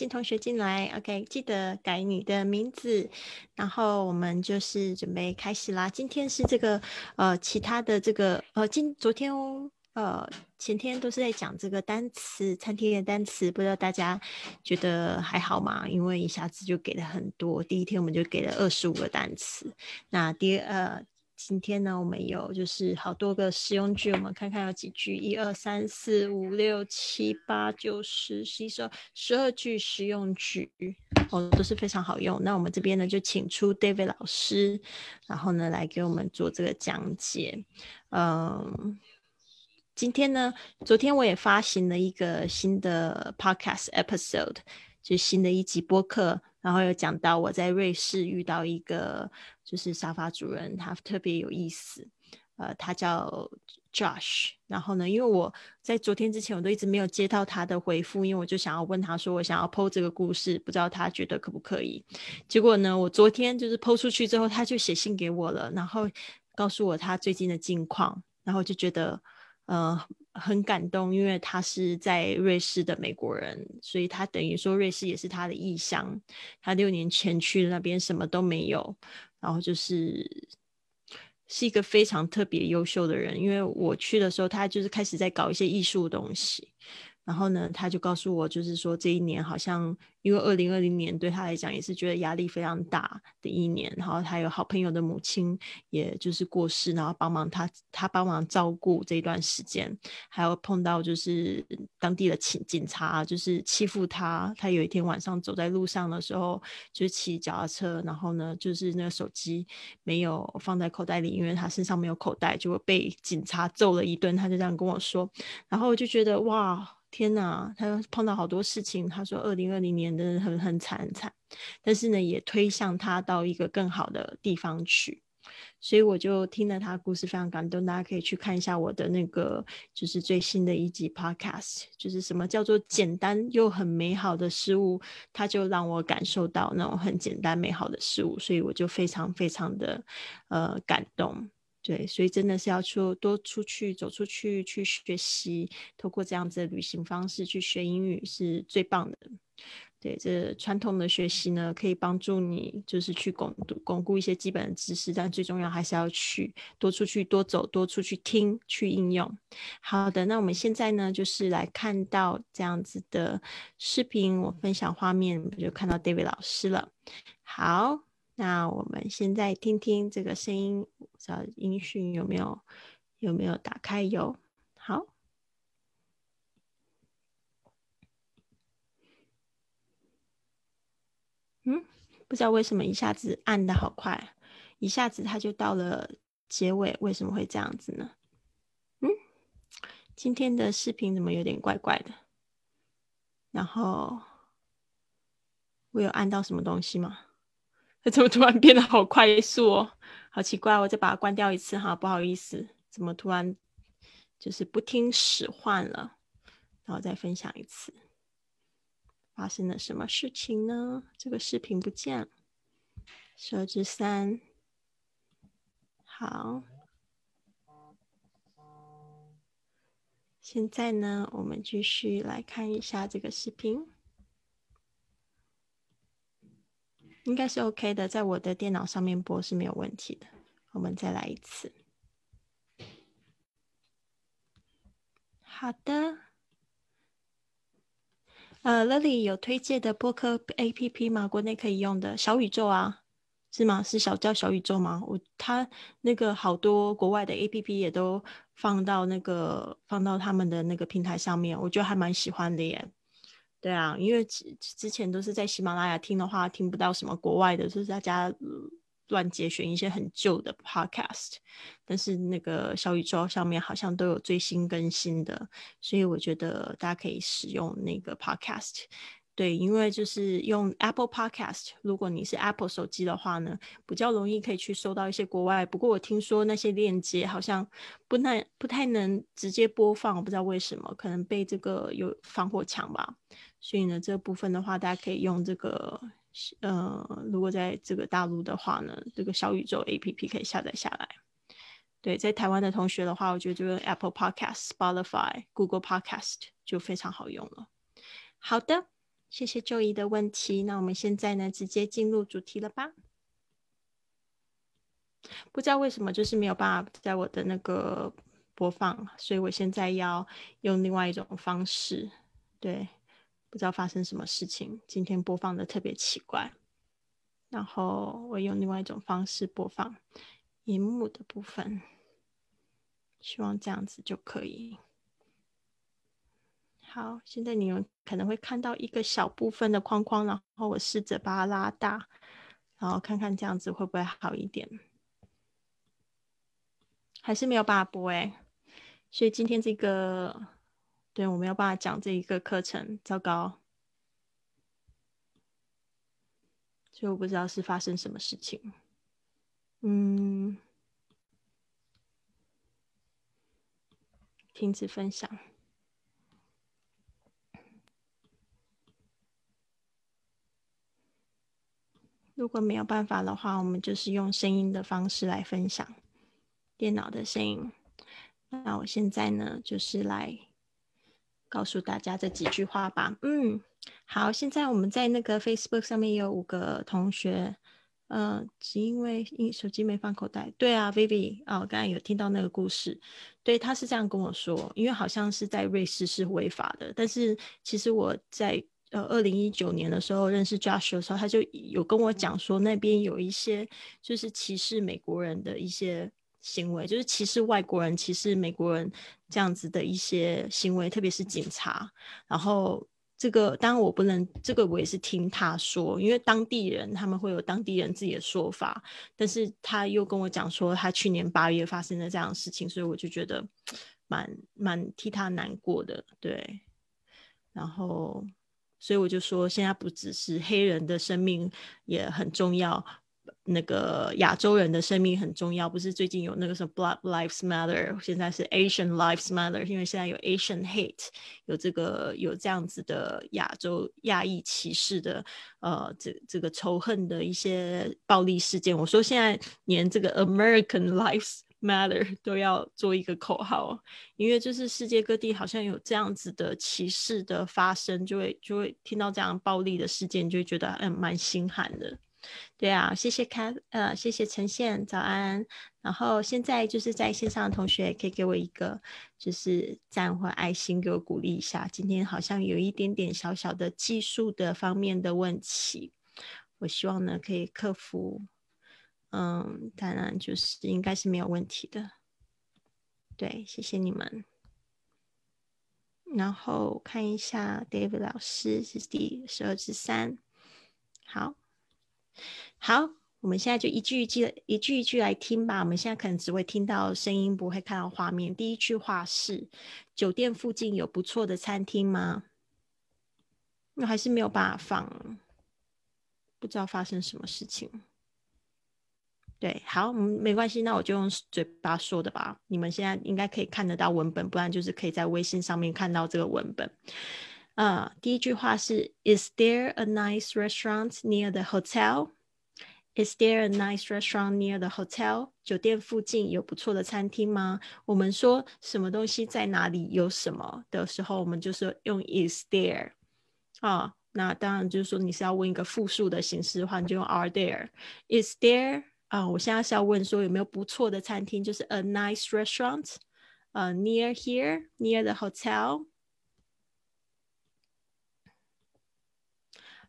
新同学进来，OK，记得改你的名字，然后我们就是准备开始啦。今天是这个呃，其他的这个呃，今昨天哦，呃，前天都是在讲这个单词，餐厅的单词，不知道大家觉得还好吗？因为一下子就给了很多，第一天我们就给了二十五个单词，那第呃。今天呢，我们有就是好多个实用句，我们看看有几句，一二三四五六七八九十十一十二十二句实用句，哦，都是非常好用。那我们这边呢，就请出 David 老师，然后呢，来给我们做这个讲解。嗯，今天呢，昨天我也发行了一个新的 Podcast episode，就新的一集播客。然后有讲到我在瑞士遇到一个就是沙发主人，他特别有意思，呃，他叫 Josh。然后呢，因为我在昨天之前我都一直没有接到他的回复，因为我就想要问他说我想要剖这个故事，不知道他觉得可不可以。结果呢，我昨天就是剖出去之后，他就写信给我了，然后告诉我他最近的近况，然后就觉得。呃，很感动，因为他是在瑞士的美国人，所以他等于说瑞士也是他的异乡。他六年前去那边什么都没有，然后就是是一个非常特别优秀的人。因为我去的时候，他就是开始在搞一些艺术东西。然后呢，他就告诉我，就是说这一年好像，因为二零二零年对他来讲也是觉得压力非常大的一年。然后他有好朋友的母亲，也就是过世，然后帮忙他，他帮忙照顾这一段时间，还有碰到就是当地的警警察，就是欺负他。他有一天晚上走在路上的时候，就是骑脚踏车，然后呢，就是那个手机没有放在口袋里，因为他身上没有口袋，就被警察揍了一顿。他就这样跟我说，然后我就觉得哇。天呐，他碰到好多事情。他说，二零二零年真的很很惨很惨，但是呢，也推向他到一个更好的地方去。所以我就听了他故事，非常感动。大家可以去看一下我的那个，就是最新的一集 Podcast，就是什么叫做简单又很美好的事物，他就让我感受到那种很简单美好的事物，所以我就非常非常的呃感动。对，所以真的是要出多出去走出去去学习，透过这样子的旅行方式去学英语是最棒的。对，这传统的学习呢，可以帮助你就是去巩巩固一些基本的知识，但最重要还是要去多出去多走，多出去听去应用。好的，那我们现在呢，就是来看到这样子的视频，我分享画面我就看到 David 老师了。好。那我们现在听听这个声音，不知道音讯有没有有没有打开？有，好。嗯，不知道为什么一下子按的好快，一下子它就到了结尾，为什么会这样子呢？嗯，今天的视频怎么有点怪怪的？然后我有按到什么东西吗？它 怎么突然变得好快速哦？好奇怪，我再把它关掉一次哈，不好意思，怎么突然就是不听使唤了？然后再分享一次，发生了什么事情呢？这个视频不见了，设置三，好，现在呢，我们继续来看一下这个视频。应该是 OK 的，在我的电脑上面播是没有问题的。我们再来一次。好的。呃，Lily 有推荐的播客 APP 吗？国内可以用的小宇宙啊，是吗？是小叫小宇宙吗？我他那个好多国外的 APP 也都放到那个放到他们的那个平台上面，我觉得还蛮喜欢的耶。对啊，因为之之前都是在喜马拉雅听的话，听不到什么国外的，就是大家乱节选一些很旧的 podcast，但是那个小宇宙上面好像都有最新更新的，所以我觉得大家可以使用那个 podcast。对，因为就是用 Apple Podcast，如果你是 Apple 手机的话呢，比较容易可以去搜到一些国外。不过我听说那些链接好像不太不太能直接播放，我不知道为什么，可能被这个有防火墙吧。所以呢，这部分的话，大家可以用这个，呃，如果在这个大陆的话呢，这个小宇宙 APP 可以下载下来。对，在台湾的同学的话，我觉得这个 Apple Podcast、Spotify、Google Podcast 就非常好用了。好的。谢谢周怡的问题。那我们现在呢，直接进入主题了吧？不知道为什么，就是没有办法在我的那个播放，所以我现在要用另外一种方式。对，不知道发生什么事情，今天播放的特别奇怪。然后我用另外一种方式播放荧幕的部分，希望这样子就可以。好，现在你们可能会看到一个小部分的框框，然后我试着把它拉大，然后看看这样子会不会好一点。还是没有办法播哎，所以今天这个，对我没有办法讲这一个课程，糟糕，所以我不知道是发生什么事情。嗯，停止分享。如果没有办法的话，我们就是用声音的方式来分享。电脑的声音。那我现在呢，就是来告诉大家这几句话吧。嗯，好，现在我们在那个 Facebook 上面有五个同学，呃，只因为因手机没放口袋。对啊，Vivi，哦，刚才有听到那个故事，对，他是这样跟我说，因为好像是在瑞士是违法的，但是其实我在呃二零一九年的时候认识 Josh 的时候，他就有跟我讲说，那边有一些就是歧视美国人的一些。行为就是歧视外国人、歧视美国人这样子的一些行为，特别是警察。然后这个当然我不能，这个我也是听他说，因为当地人他们会有当地人自己的说法。但是他又跟我讲说，他去年八月发生的这样的事情，所以我就觉得蛮蛮替他难过的。对，然后所以我就说，现在不只是黑人的生命也很重要。那个亚洲人的生命很重要，不是最近有那个什么 Black Lives Matter，现在是 Asian Lives Matter，因为现在有 Asian Hate，有这个有这样子的亚洲亚裔歧视的呃这这个仇恨的一些暴力事件。我说现在连这个 American Lives Matter 都要做一个口号，因为就是世界各地好像有这样子的歧视的发生，就会就会听到这样暴力的事件，就会觉得嗯蛮心寒的。对啊，谢谢开呃，谢谢呈现，早安。然后现在就是在线上的同学，可以给我一个就是赞或爱心，给我鼓励一下。今天好像有一点点小小的技术的方面的问题，我希望呢可以克服。嗯，当然就是应该是没有问题的。对，谢谢你们。然后看一下 David 老师是第十二至三，好。好，我们现在就一句一句、一句一句来听吧。我们现在可能只会听到声音，不会看到画面。第一句话是：酒店附近有不错的餐厅吗？那还是没有办法放，不知道发生什么事情。对，好，没关系，那我就用嘴巴说的吧。你们现在应该可以看得到文本，不然就是可以在微信上面看到这个文本。啊，第一句话是：Is there a nice restaurant near the hotel? Is there a nice restaurant near the hotel? 酒店附近有不错的餐厅吗？我们说什么东西在哪里有什么的时候，我们就是用 is there 啊。那当然就是说你是要问一个复数的形式的话，你就用 are there. Is there 啊？我现在是要问说有没有不错的餐厅，就是 a nice restaurant 呃 near here near the hotel。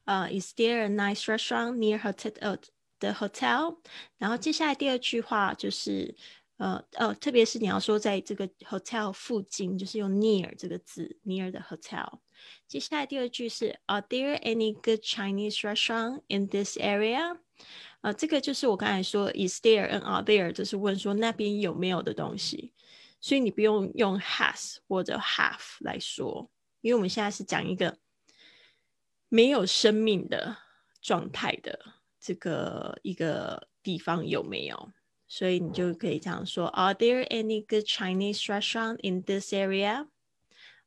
呃，Is there a nice restaurant near hotel？呃，the hotel。然后接下来第二句话就是，呃呃，特别是你要说在这个 hotel 附近，就是用 near 这个字，near the hotel。接下来第二句是，Are there any good Chinese restaurant in this area？呃，这个就是我刚才说，Is there and are there，就是问说那边有没有的东西。所以你不用用 has 或者 have 来说，因为我们现在是讲一个。 没有生命的状态的这个一个地方有没有？所以你就可以这样说：Are there any good Chinese restaurants in this area？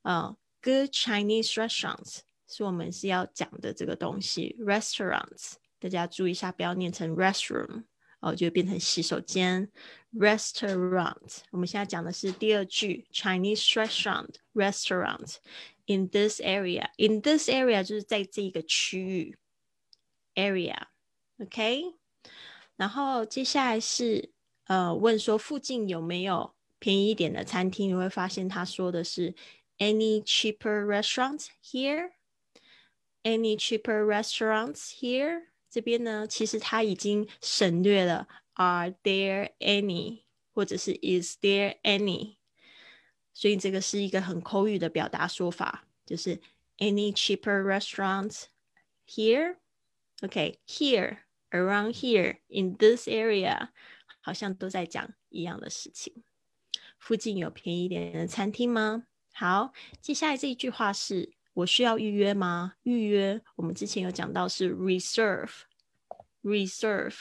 啊，good Chinese restaurants 是我们是要讲的这个东西。Restaurants，大家注意一下，不要念成 restroom，哦，就变成洗手间。Restaurant，我们现在讲的是第二句 Chinese restaurant，restaurant。 in this area，in this area 就是在这个区域 area，OK。然后接下来是呃问说附近有没有便宜一点的餐厅？你会发现他说的是 any cheaper restaurants here？any cheaper restaurants here？ 这边呢，其实他已经省略了 are there any 或者是 is there any？所以这个是一个很口语的表达说法，就是 any cheaper restaurants here？OK，here。Around here in this area，好像都在讲一样的事情。附近有便宜点的餐厅吗？好，接下来这一句话是我需要预约吗？预约，我们之前有讲到是 reserve，reserve。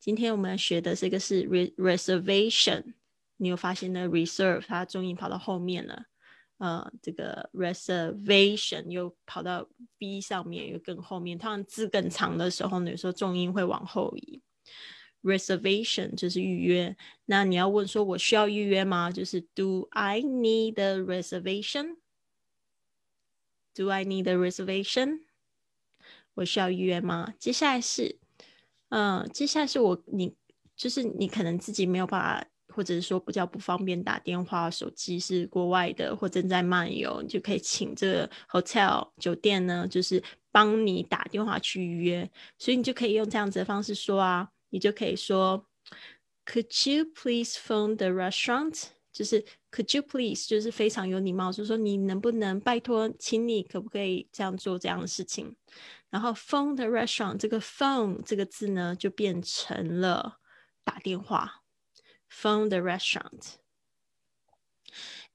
今天我们学的这个是 reservation。你有发现呢？reserve 它重音跑到后面了。呃，这个 reservation 又跑到 b 上面，又更后面。它字更长的时候呢，有时候重音会往后移。reservation 就是预约。那你要问说，我需要预约吗？就是 Do I need a reservation？Do I need a reservation？我需要预约吗？接下来是，嗯，接下来是我你就是你可能自己没有办法。或者是说比较不方便打电话，手机是国外的或正在漫游，你就可以请这个 hotel 酒店呢，就是帮你打电话去预约。所以你就可以用这样子的方式说啊，你就可以说，Could you please phone the restaurant？就是 Could you please？就是非常有礼貌，就是说你能不能拜托，请你可不可以这样做这样的事情？然后 phone the restaurant 这个 phone 这个字呢，就变成了打电话。phone the restaurant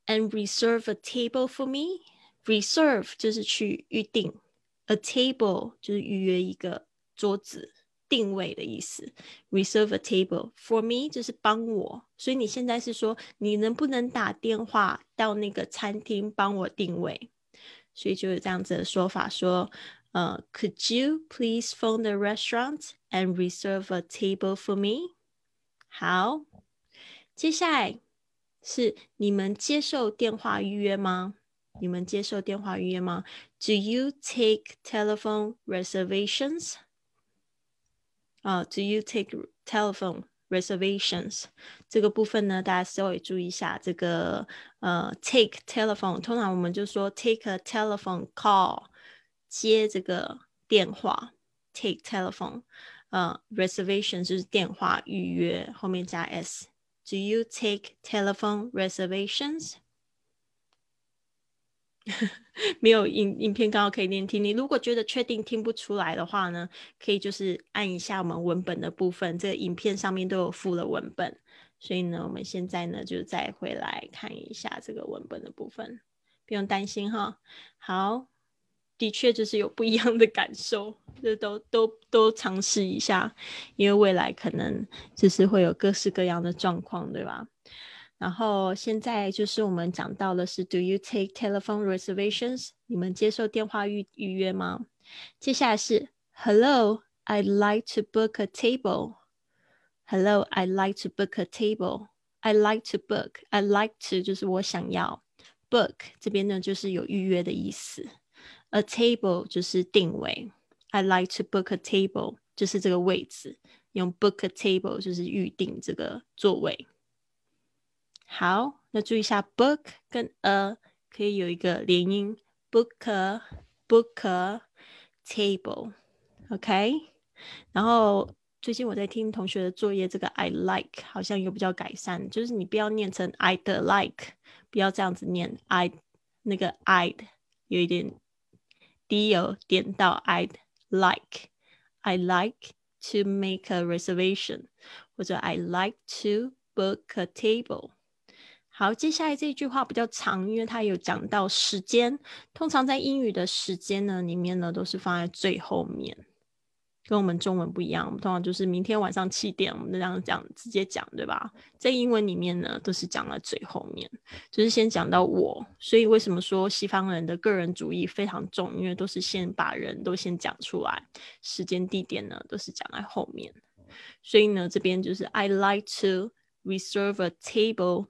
and reserve a table for me. Reserve 就是去预定，a table 就是预约一个桌子，定位的意思。Reserve a table for me 就是帮我，所以你现在是说你能不能打电话到那个餐厅帮我定位？所以就有这样子的说法，说呃，Could you please phone the restaurant and reserve a table for me？好。接下来是你们接受电话预约吗？你们接受电话预约吗？Do you take telephone reservations？ 啊，Do you take telephone reservations？这个部分呢，大家稍微注意一下。这个呃，take telephone，通常我们就说 take a telephone call，接这个电话，take telephone。呃，reservation 就是电话预约，后面加 s。Do you take telephone reservations？没有影影片刚好可以练听。你如果觉得确定听不出来的话呢，可以就是按一下我们文本的部分，这个影片上面都有附了文本。所以呢，我们现在呢就再回来看一下这个文本的部分，不用担心哈。好。的确就是有不一样的感受，这都都都尝试一下，因为未来可能就是会有各式各样的状况，对吧？然后现在就是我们讲到的是，Do you take telephone reservations？你们接受电话预预约吗？接下来是，Hello，I'd like to book a table。Hello，I'd like to book a table。I like to book。I like to 就是我想要，book 这边呢就是有预约的意思。A table 就是定位，I like to book a table 就是这个位置，用 book a table 就是预定这个座位。 好，那注意一下，book 跟 a 可以有一个连音，book a book a table，OK。然后最近我在听同学的作业，这个 I like 好像有比较改善，就是你不要念成 I'd like，不要这样子念，I 那个 I'd 有一点。D 有点到 I'd like, I like to make a reservation，或者 I like to book a table。好，接下来这句话比较长，因为它有讲到时间。通常在英语的时间呢里面呢，都是放在最后面。跟我们中文不一样，我们通常就是明天晚上七点，我们这样讲直接讲，对吧？在英文里面呢，都是讲在最后面，就是先讲到我。所以为什么说西方人的个人主义非常重？因为都是先把人都先讲出来，时间地点呢都是讲在后面。所以呢，这边就是 I like to reserve a table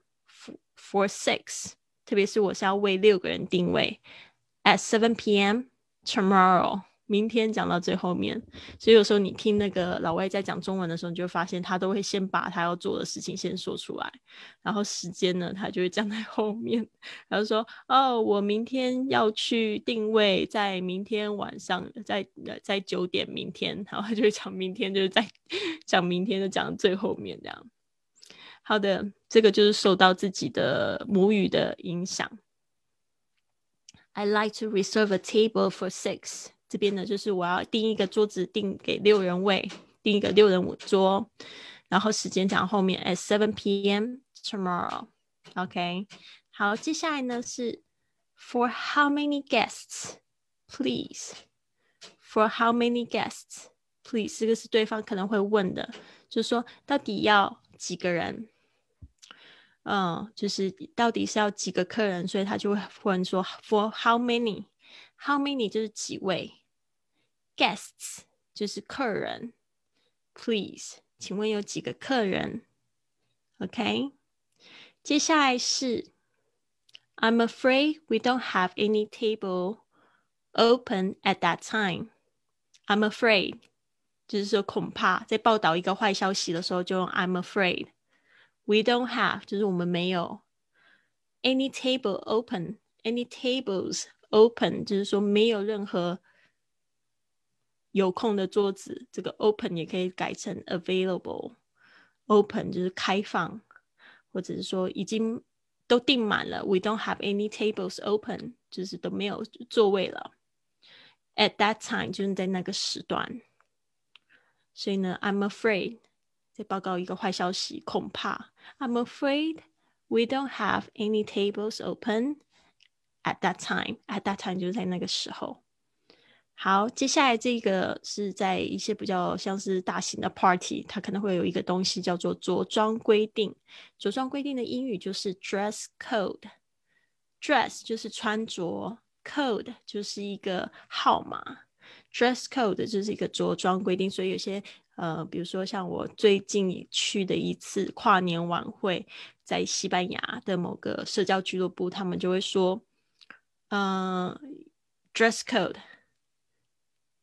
for six，特别是我是要为六个人定位 at seven p.m. tomorrow。明天讲到最后面，所以有时候你听那个老外在讲中文的时候，你就发现他都会先把他要做的事情先说出来，然后时间呢，他就会讲在后面。然后说：“哦，我明天要去定位，在明天晚上，在在九点，明天。”然后他就会讲明天，就是在 讲明天，就讲到最后面这样。好的，这个就是受到自己的母语的影响。I like to reserve a table for six. 这边呢，就是我要订一个桌子，订给六人位，订一个六人五桌，然后时间讲后面 at seven p.m. tomorrow。OK，好，接下来呢是 for how many guests please？for how many guests please？这个是对方可能会问的，就是说到底要几个人？嗯，就是到底是要几个客人？所以他就会问说 for how many？how many 就是几位？Guests 就是客人，Please，请问有几个客人？OK，接下来是 I'm afraid we don't have any table open at that time. I'm afraid，就是说恐怕在报道一个坏消息的时候就用 I'm afraid。We don't have，就是我们没有 any table open，any tables open，就是说没有任何。有空的桌子，这个 open 也可以改成 available。open 就是开放，或者是说已经都订满了。We don't have any tables open，就是都没有座位了。At that time 就是在那个时段。所以呢，I'm afraid 再报告一个坏消息，恐怕 I'm afraid we don't have any tables open at that time。At that time 就是在那个时候。好，接下来这个是在一些比较像是大型的 party，它可能会有一个东西叫做着装规定。着装规定的英语就是 dress code。dress 就是穿着，code 就是一个号码。dress code 就是一个着装规定，所以有些呃，比如说像我最近去的一次跨年晚会，在西班牙的某个社交俱乐部，他们就会说，嗯，dress code。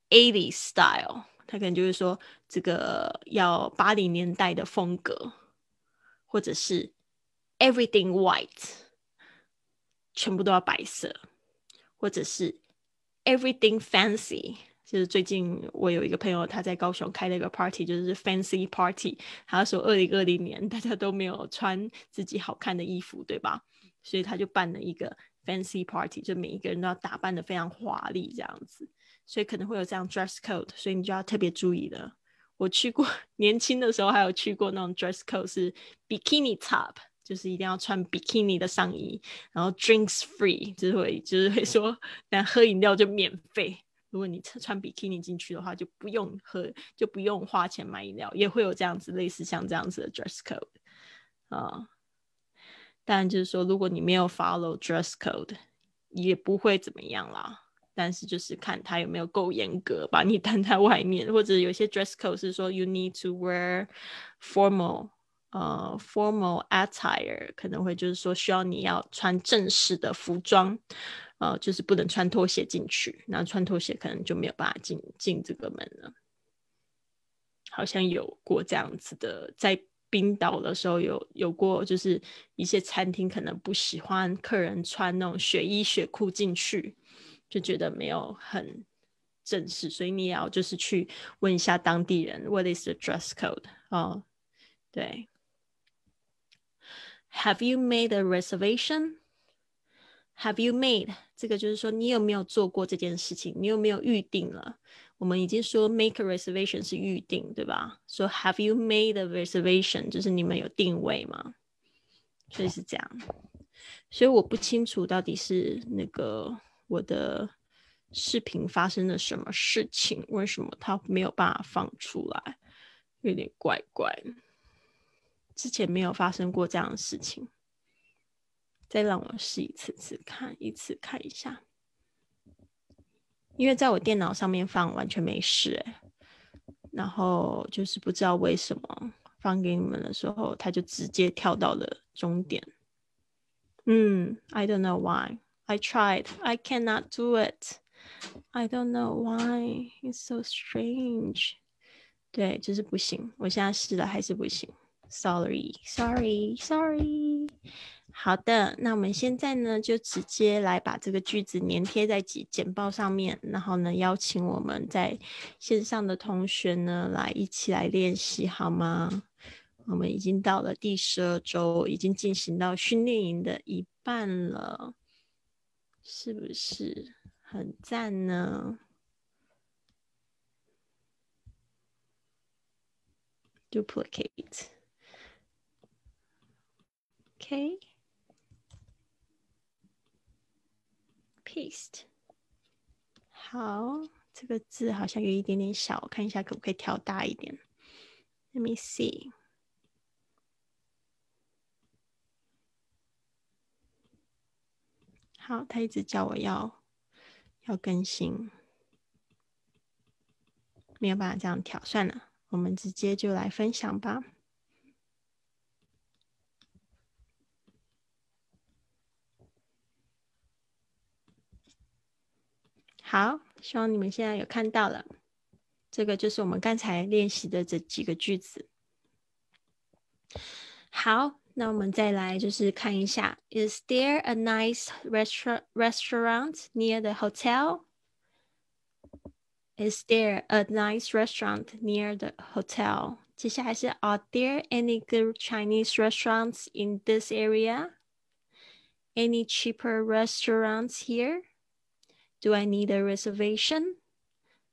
Eighty style，他可能就是说这个要八零年代的风格，或者是 everything white，全部都要白色，或者是 everything fancy。就是最近我有一个朋友，他在高雄开了一个 party，就是 fancy party。他说二零二零年大家都没有穿自己好看的衣服，对吧？所以他就办了一个 fancy party，就每一个人都要打扮的非常华丽这样子。所以可能会有这样 dress code，所以你就要特别注意了。我去过 年轻的时候，还有去过那种 dress code 是 bikini top，就是一定要穿 bikini 的上衣，然后 drinks free，就是会就是会说，但喝饮料就免费。如果你穿 bikini 进去的话，就不用喝，就不用花钱买饮料，也会有这样子类似像这样子的 dress code 啊。但就是说，如果你没有 follow dress code，也不会怎么样啦。但是就是看他有没有够严格，把你挡在外面，或者有些 dress code 是说 you need to wear formal，呃，formal attire，可能会就是说需要你要穿正式的服装，呃，就是不能穿拖鞋进去，那穿拖鞋可能就没有办法进进这个门了。好像有过这样子的，在冰岛的时候有有过，就是一些餐厅可能不喜欢客人穿那种雪衣雪裤进去。就觉得没有很正式，所以你也要就是去问一下当地人，What is the dress code？哦，对，Have you made a reservation？reservation？Have you made？这个就是说你有没有做过这件事情？你有没有预定了？我们已经说 make a reservation 是预定，对吧？说 Have you made a reservation？就是你们有定位吗？所以是这样。所以我不清楚到底是那个。我的视频发生了什么事情？为什么它没有办法放出来？有点怪怪。之前没有发生过这样的事情。再让我试一次次看，一次看一下。因为在我电脑上面放完全没事哎，然后就是不知道为什么放给你们的时候，它就直接跳到了终点。嗯，I don't know why。I tried. I cannot do it. I don't know why. It's so strange. 对，就是不行。我现在试了还是不行。Sorry, sorry, sorry. 好的，那我们现在呢，就直接来把这个句子粘贴在简简报上面，然后呢，邀请我们在线上的同学呢，来一起来练习，好吗？我们已经到了第十二周，已经进行到训练营的一半了，是不是很赞呢？Duplicate, OK, paste。好，这个字好像有一点点小，看一下可不可以调大一点。Let me see. 好，他一直叫我要要更新，没有办法这样调，算了，我们直接就来分享吧。好，希望你们现在有看到了，这个就是我们刚才练习的这几个句子。好。那我们再来就是看一下，Is there a nice restaurant restaurant near the hotel? Is there a nice restaurant near the hotel? 接下来是 Are there any good Chinese restaurants in this area? Any cheaper restaurants here? Do I need a reservation?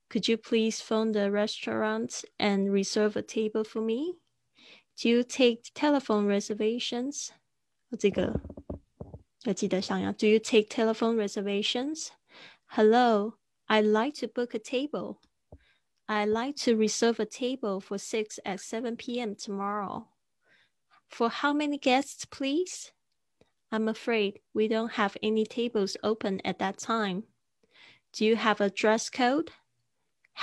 Could you please phone the restaurant and reserve a table for me? Do you take telephone reservations？这个要记得想要。Do you take telephone reservations? Hello, I'd like to book a table. I'd like to reserve a table for 6 at 7 p.m. tomorrow. For how many guests, please? I'm afraid we don't have any tables open at that time. Do you have a dress code?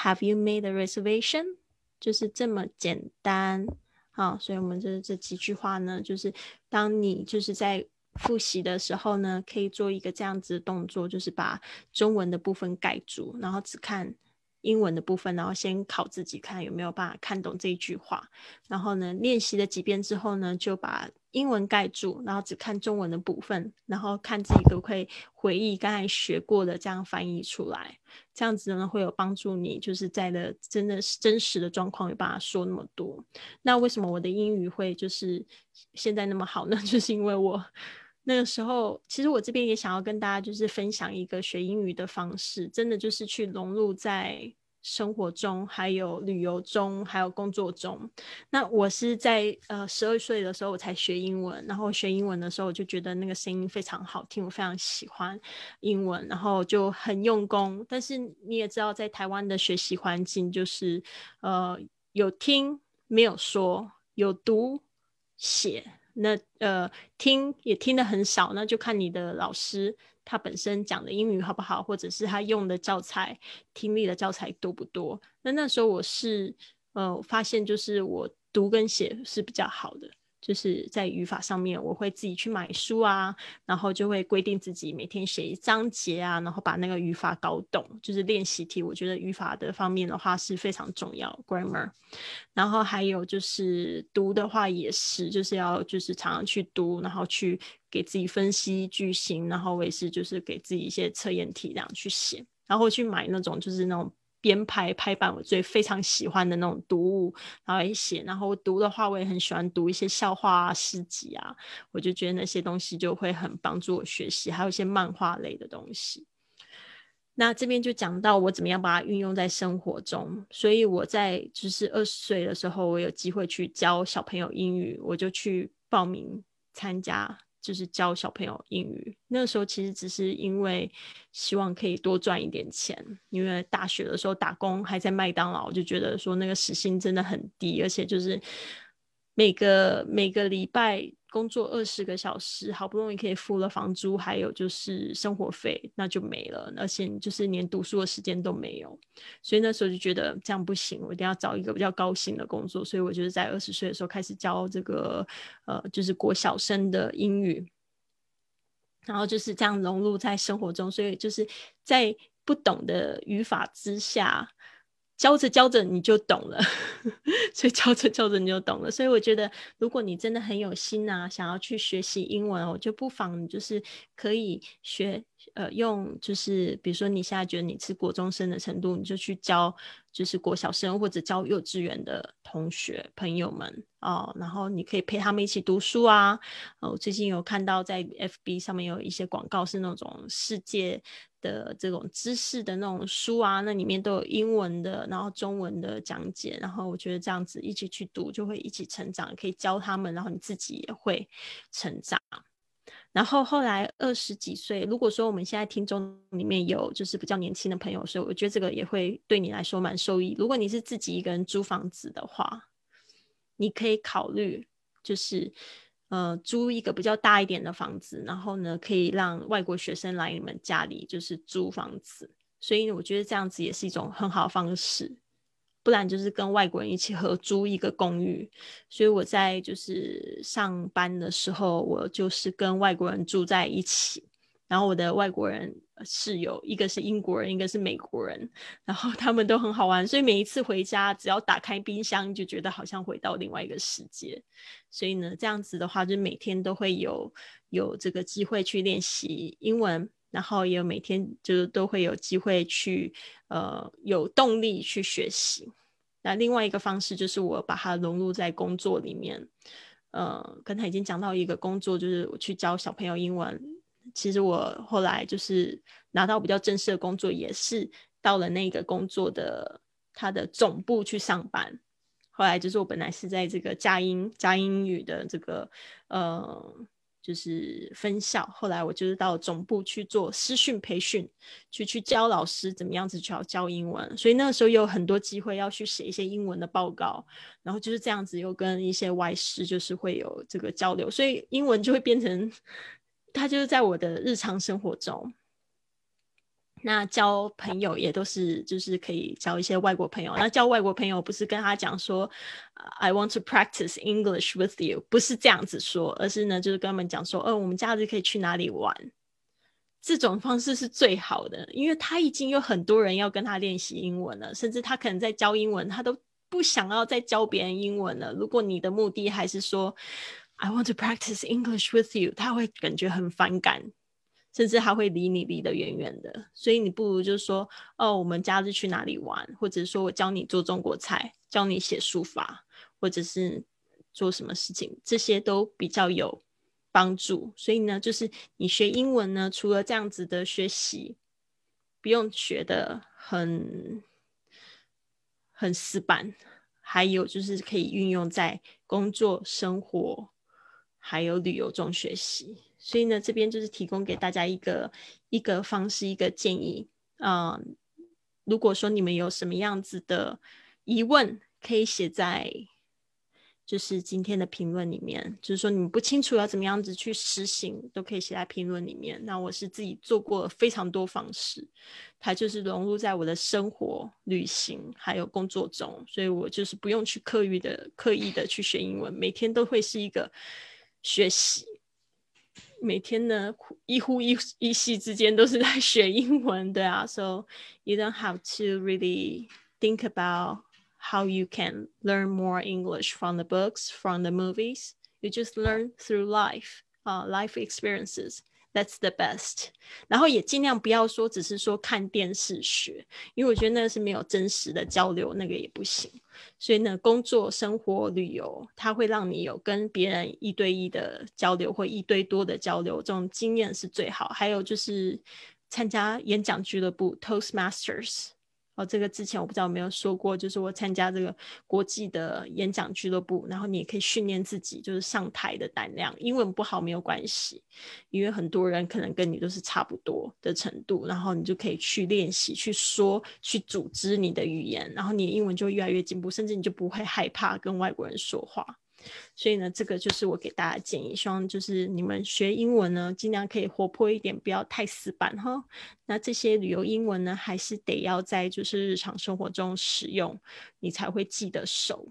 Have you made a reservation? 就是这么简单。好，所以我们这这几句话呢，就是当你就是在复习的时候呢，可以做一个这样子的动作，就是把中文的部分盖住，然后只看。英文的部分，然后先考自己看有没有办法看懂这一句话，然后呢，练习了几遍之后呢，就把英文盖住，然后只看中文的部分，然后看自己可不可以回忆刚才学过的，这样翻译出来，这样子呢会有帮助你，就是在的真的是真实的状况有办法说那么多。那为什么我的英语会就是现在那么好呢？就是因为我。那个时候，其实我这边也想要跟大家就是分享一个学英语的方式，真的就是去融入在生活中，还有旅游中，还有工作中。那我是在呃十二岁的时候我才学英文，然后学英文的时候我就觉得那个声音非常好听，我非常喜欢英文，然后就很用功。但是你也知道，在台湾的学习环境就是呃有听没有说，有读写。那呃，听也听的很少，那就看你的老师他本身讲的英语好不好，或者是他用的教材听力的教材多不多。那那时候我是呃发现，就是我读跟写是比较好的。就是在语法上面，我会自己去买书啊，然后就会规定自己每天写一章节啊，然后把那个语法搞懂。就是练习题，我觉得语法的方面的话是非常重要，grammar。然后还有就是读的话也是，就是要就是常常去读，然后去给自己分析句型，然后我也是就是给自己一些测验题这样去写，然后去买那种就是那种。编排排版我最非常喜欢的那种读物，然后一写，然后读的话我也很喜欢读一些笑话啊、诗集啊，我就觉得那些东西就会很帮助我学习，还有一些漫画类的东西。那这边就讲到我怎么样把它运用在生活中，所以我在就是二十岁的时候，我有机会去教小朋友英语，我就去报名参加。就是教小朋友英语，那个时候其实只是因为希望可以多赚一点钱，因为大学的时候打工还在麦当劳，就觉得说那个时薪真的很低，而且就是每个每个礼拜。工作二十个小时，好不容易可以付了房租，还有就是生活费，那就没了，而且就是连读书的时间都没有。所以那时候就觉得这样不行，我一定要找一个比较高薪的工作。所以我就是在二十岁的时候开始教这个呃，就是国小生的英语。然后就是这样融入在生活中，所以就是在不懂的语法之下。教着教着你就懂了，所以教着教着你就懂了。所以我觉得，如果你真的很有心啊，想要去学习英文，我就不妨就是可以学，呃，用就是比如说你现在觉得你是国中生的程度，你就去教就是国小生或者教幼稚园的同学朋友们哦，然后你可以陪他们一起读书啊。哦，最近有看到在 FB 上面有一些广告是那种世界。的这种知识的那种书啊，那里面都有英文的，然后中文的讲解，然后我觉得这样子一起去读，就会一起成长，可以教他们，然后你自己也会成长。然后后来二十几岁，如果说我们现在听众里面有就是比较年轻的朋友，所以我觉得这个也会对你来说蛮受益。如果你是自己一个人租房子的话，你可以考虑就是。呃，租一个比较大一点的房子，然后呢，可以让外国学生来你们家里，就是租房子。所以我觉得这样子也是一种很好的方式。不然就是跟外国人一起合租一个公寓。所以我在就是上班的时候，我就是跟外国人住在一起。然后我的外国人室友，一个是英国人，一个是美国人，然后他们都很好玩，所以每一次回家，只要打开冰箱，就觉得好像回到另外一个世界。所以呢，这样子的话，就每天都会有有这个机会去练习英文，然后也有每天就都会有机会去呃有动力去学习。那另外一个方式就是我把它融入在工作里面，呃，刚才已经讲到一个工作，就是我去教小朋友英文。其实我后来就是拿到比较正式的工作，也是到了那个工作的他的总部去上班。后来就是我本来是在这个佳音佳音语的这个呃就是分校，后来我就是到总部去做师训培训，去去教老师怎么样子去要教英文。所以那个时候有很多机会要去写一些英文的报告，然后就是这样子又跟一些外师就是会有这个交流，所以英文就会变成。他就是在我的日常生活中，那交朋友也都是就是可以交一些外国朋友。那交外国朋友不是跟他讲说，I want to practice English with you，不是这样子说，而是呢就是跟他们讲说，哦，我们假日可以去哪里玩。这种方式是最好的，因为他已经有很多人要跟他练习英文了，甚至他可能在教英文，他都不想要再教别人英文了。如果你的目的还是说，I want to practice English with you，他会感觉很反感，甚至他会离你离得远远的。所以你不如就说，哦，我们假日去哪里玩，或者说我教你做中国菜，教你写书法，或者是做什么事情，这些都比较有帮助。所以呢，就是你学英文呢，除了这样子的学习，不用学的很很死板，还有就是可以运用在工作生活。还有旅游中学习，所以呢，这边就是提供给大家一个一个方式，一个建议啊。如果说你们有什么样子的疑问，可以写在就是今天的评论里面。就是说你们不清楚要怎么样子去实行，都可以写在评论里面。那我是自己做过非常多方式，它就是融入在我的生活、旅行还有工作中，所以我就是不用去刻意的刻意的去学英文，每天都会是一个。学习每天呢，一呼一一吸之间都是在学英文，对啊。So you don't have to really think about how you can learn more English from the books, from the movies. You just learn through life, uh, life experiences. That's the best。然后也尽量不要说只是说看电视学，因为我觉得那是没有真实的交流，那个也不行。所以呢，工作、生活、旅游，它会让你有跟别人一对一的交流或一对多的交流，这种经验是最好。还有就是参加演讲俱乐部 （Toastmasters）。哦，这个之前我不知道有没有说过，就是我参加这个国际的演讲俱乐部，然后你也可以训练自己，就是上台的胆量。英文不好没有关系，因为很多人可能跟你都是差不多的程度，然后你就可以去练习、去说、去组织你的语言，然后你的英文就越来越进步，甚至你就不会害怕跟外国人说话。所以呢，这个就是我给大家建议，希望就是你们学英文呢，尽量可以活泼一点，不要太死板哈。那这些旅游英文呢，还是得要在就是日常生活中使用，你才会记得熟。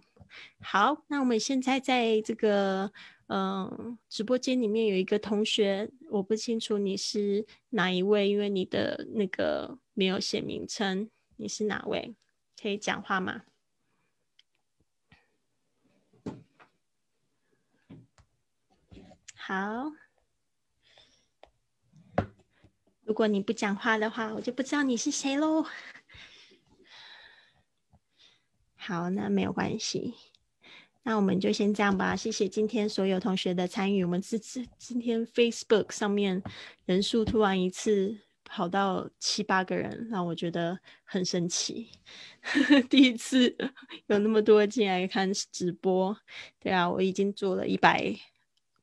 好，那我们现在在这个嗯，直播间里面有一个同学，我不清楚你是哪一位，因为你的那个没有写名称，你是哪位？可以讲话吗？好，如果你不讲话的话，我就不知道你是谁喽。好，那没有关系，那我们就先这样吧。谢谢今天所有同学的参与。我们这次今天 Facebook 上面人数突然一次跑到七八个人，让我觉得很神奇，第一次有那么多进来看直播。对啊，我已经做了一百。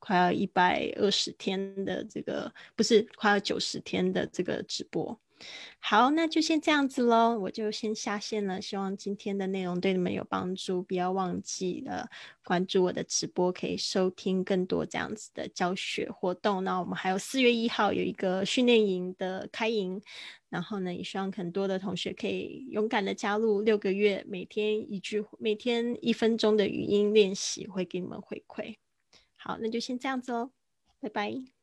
快要一百二十天的这个，不是快要九十天的这个直播。好，那就先这样子喽，我就先下线了。希望今天的内容对你们有帮助，不要忘记了关注我的直播，可以收听更多这样子的教学活动。那我们还有四月一号有一个训练营的开营，然后呢，也希望很多的同学可以勇敢的加入六个月，每天一句，每天一分钟的语音练习，会给你们回馈。好，那就先这样子哦，拜拜。